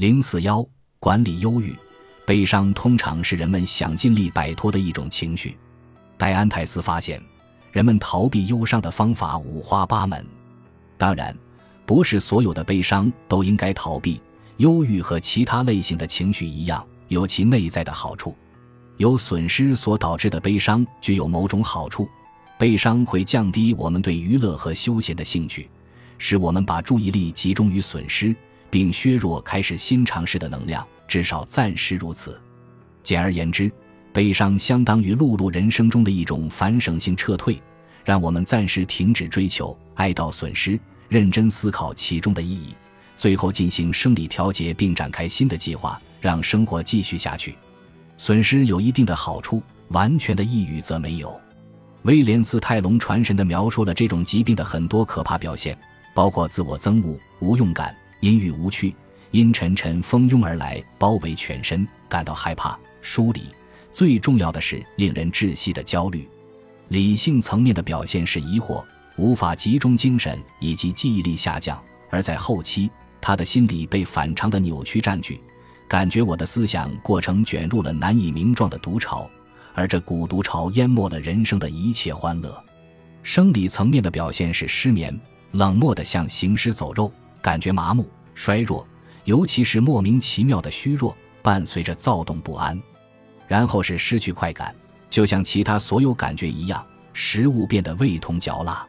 零四幺管理忧郁，悲伤通常是人们想尽力摆脱的一种情绪。戴安泰斯发现，人们逃避忧伤的方法五花八门。当然，不是所有的悲伤都应该逃避。忧郁和其他类型的情绪一样，有其内在的好处。由损失所导致的悲伤具有某种好处，悲伤会降低我们对娱乐和休闲的兴趣，使我们把注意力集中于损失，并削弱开始新尝试的能量，至少暂时如此。简而言之，悲伤相当于碌碌人生中的一种反省性撤退，让我们暂时停止追求、哀悼损失，认真思考其中的意义，最后进行生理调节，并展开新的计划，让生活继续下去。损失有一定的好处，完全的抑郁则没有。威廉斯泰隆传神地描述了这种疾病的很多可怕表现，包括自我憎恶、无用感、阴郁无趣、阴沉沉蜂拥而来，包围全身，感到害怕、疏离。最重要的是，令人窒息的焦虑。理性层面的表现是疑惑、无法集中精神以及记忆力下降，而在后期，他的心理被反常的扭曲占据。感觉我的思想过程卷入了难以名状的毒潮，而这股毒潮淹没了人生的一切欢乐。生理层面的表现是失眠、冷漠的像行尸走肉，感觉麻木、衰弱，尤其是莫名其妙的虚弱，伴随着躁动不安。然后是失去快感，就像其他所有感觉一样，食物变得味同嚼蜡。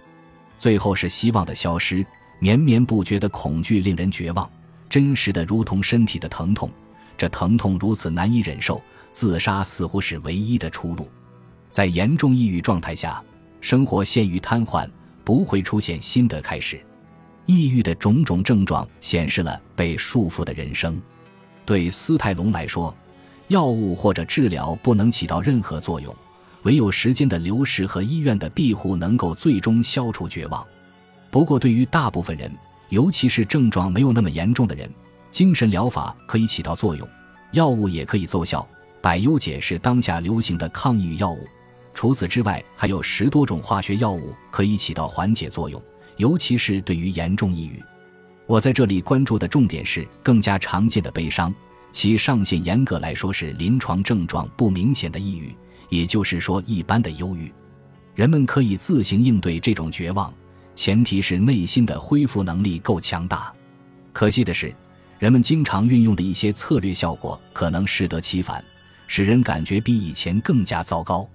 最后是希望的消失，绵绵不绝的恐惧令人绝望，真实的如同身体的疼痛。这疼痛如此难以忍受，自杀似乎是唯一的出路。在严重抑郁状态下，生活陷于瘫痪，不会出现新的开始。抑郁的种种症状显示了被束缚的人生。对斯泰龙来说，药物或者治疗不能起到任何作用，唯有时间的流逝和医院的庇护能够最终消除绝望。不过，对于大部分人，尤其是症状没有那么严重的人，精神疗法可以起到作用，药物也可以奏效。百忧解是当下流行的抗抑郁药物。除此之外，还有十多种化学药物可以起到缓解作用，尤其是对于严重抑郁。我在这里关注的重点是更加常见的悲伤，其上限严格来说是临床症状不明显的抑郁，也就是说一般的忧郁。人们可以自行应对这种绝望，前提是内心的恢复能力够强大。可惜的是。人们经常运用的一些策略，效果可能适得其反，使人感觉比以前更加糟糕。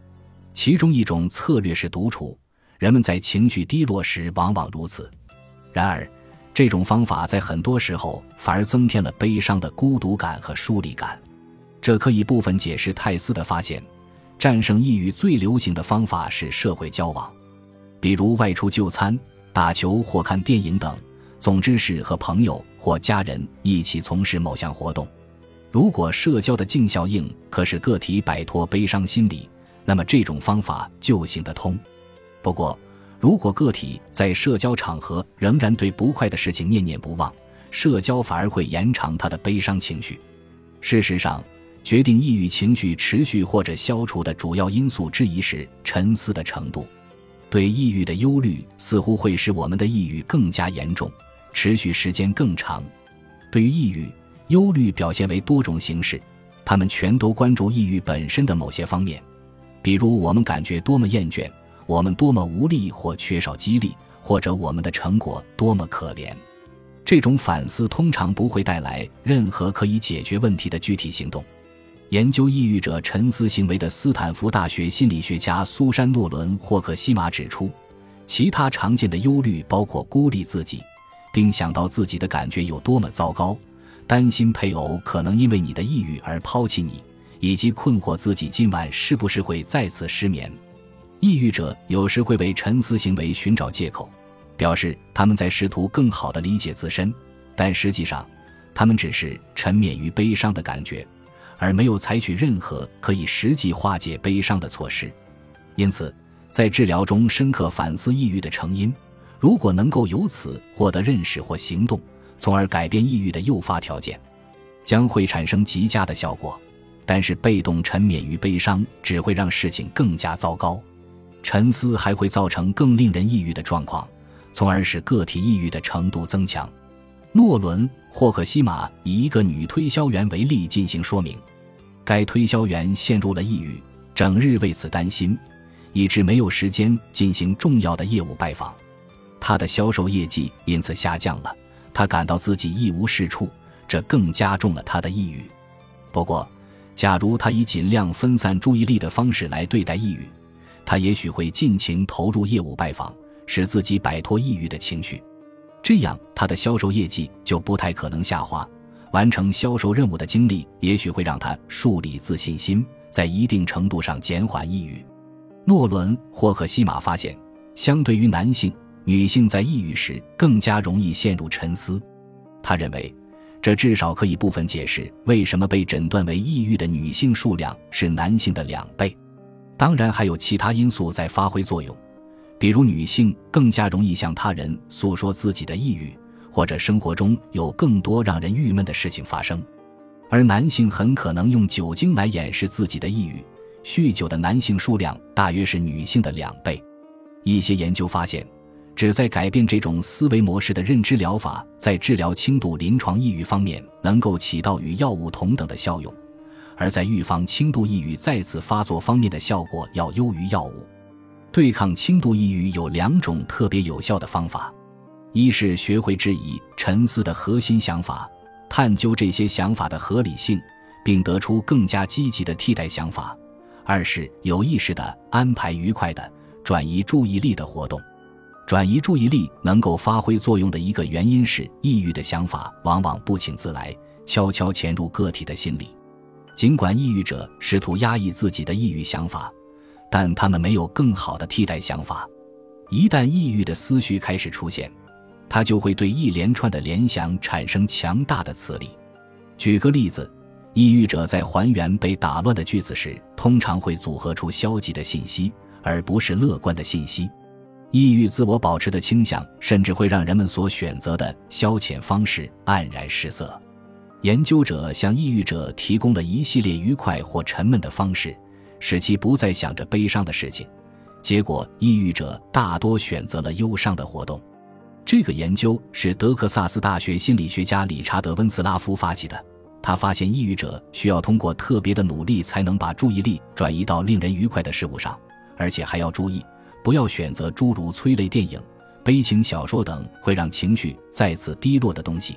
其中一种策略是独处，人们在情绪低落时往往如此。然而，这种方法在很多时候反而增添了悲伤的孤独感和疏离感。这可以部分解释泰斯的发现：战胜抑郁最流行的方法是社会交往，比如外出就餐、打球或看电影等。总之是和朋友或家人一起从事某项活动。如果社交的净效应可使个体摆脱悲伤心理，那么这种方法就行得通。不过，如果个体在社交场合仍然对不快的事情念念不忘，社交反而会延长他的悲伤情绪。事实上，决定抑郁情绪持续或者消除的主要因素之一是沉思的程度。对抑郁的忧虑似乎会使我们的抑郁更加严重。持续时间更长。对于抑郁、忧虑表现为多种形式，他们全都关注抑郁本身的某些方面，比如我们感觉多么厌倦，我们多么无力或缺少激励，或者我们的成果多么可怜。这种反思通常不会带来任何可以解决问题的具体行动。研究抑郁者沉思行为的斯坦福大学心理学家苏珊·诺伦·霍克西玛指出，其他常见的忧虑包括孤立自己。并想到自己的感觉有多么糟糕，担心配偶可能因为你的抑郁而抛弃你，以及困惑自己今晚是不是会再次失眠。抑郁者有时会为沉思行为寻找借口，表示他们在试图更好地理解自身，但实际上，他们只是沉湎于悲伤的感觉，而没有采取任何可以实际化解悲伤的措施。因此，在治疗中深刻反思抑郁的成因。如果能够由此获得认识或行动，从而改变抑郁的诱发条件，将会产生极佳的效果。但是，被动沉湎于悲伤只会让事情更加糟糕。沉思还会造成更令人抑郁的状况，从而使个体抑郁的程度增强。诺伦·霍克西玛以一个女推销员为例进行说明。该推销员陷入了抑郁，整日为此担心，以致没有时间进行重要的业务拜访。他的销售业绩因此下降了，他感到自己一无是处，这更加重了他的抑郁。不过，假如他以尽量分散注意力的方式来对待抑郁，他也许会尽情投入业务拜访，使自己摆脱抑郁的情绪。这样，他的销售业绩就不太可能下滑。完成销售任务的经历，也许会让他树立自信心，在一定程度上减缓抑郁。诺伦·霍克西玛发现，相对于男性，女性在抑郁时更加容易陷入沉思。他认为，这至少可以部分解释为什么被诊断为抑郁的女性数量是男性的两倍。当然，还有其他因素在发挥作用，比如女性更加容易向他人诉说自己的抑郁。或者生活中有更多让人郁闷的事情发生，而男性很可能用酒精来掩饰自己的抑郁。酗酒的男性数量大约是女性的两倍。一些研究发现，旨在改变这种思维模式的认知疗法，在治疗轻度临床抑郁方面能够起到与药物同等的效用，而在预防轻度抑郁再次发作方面的效果要优于药物。对抗轻度抑郁有两种特别有效的方法。一是学会质疑沉思的核心想法，探究这些想法的合理性，并得出更加积极的替代想法；二是有意识地安排愉快的转移注意力的活动。转移注意力能够发挥作用的一个原因是，抑郁的想法往往不请自来，悄悄潜入个体的心里。尽管抑郁者试图压抑自己的抑郁想法，但他们没有更好的替代想法。一旦抑郁的思绪开始出现，他就会对一连串的联想产生强大的磁力。举个例子，抑郁者在还原被打乱的句子时，通常会组合出消极的信息，而不是乐观的信息。抑郁自我保持的倾向，甚至会让人们所选择的消遣方式黯然失色。研究者向抑郁者提供了一系列愉快或沉闷的方式，使其不再想着悲伤的事情。结果，抑郁者大多选择了忧伤的活动。这个研究是德克萨斯大学心理学家理查德·温斯拉夫发起的。他发现，抑郁者需要通过特别的努力才能把注意力转移到令人愉快的事物上，而且还要注意不要选择诸如催泪电影、悲情小说等会让情绪再次低落的东西。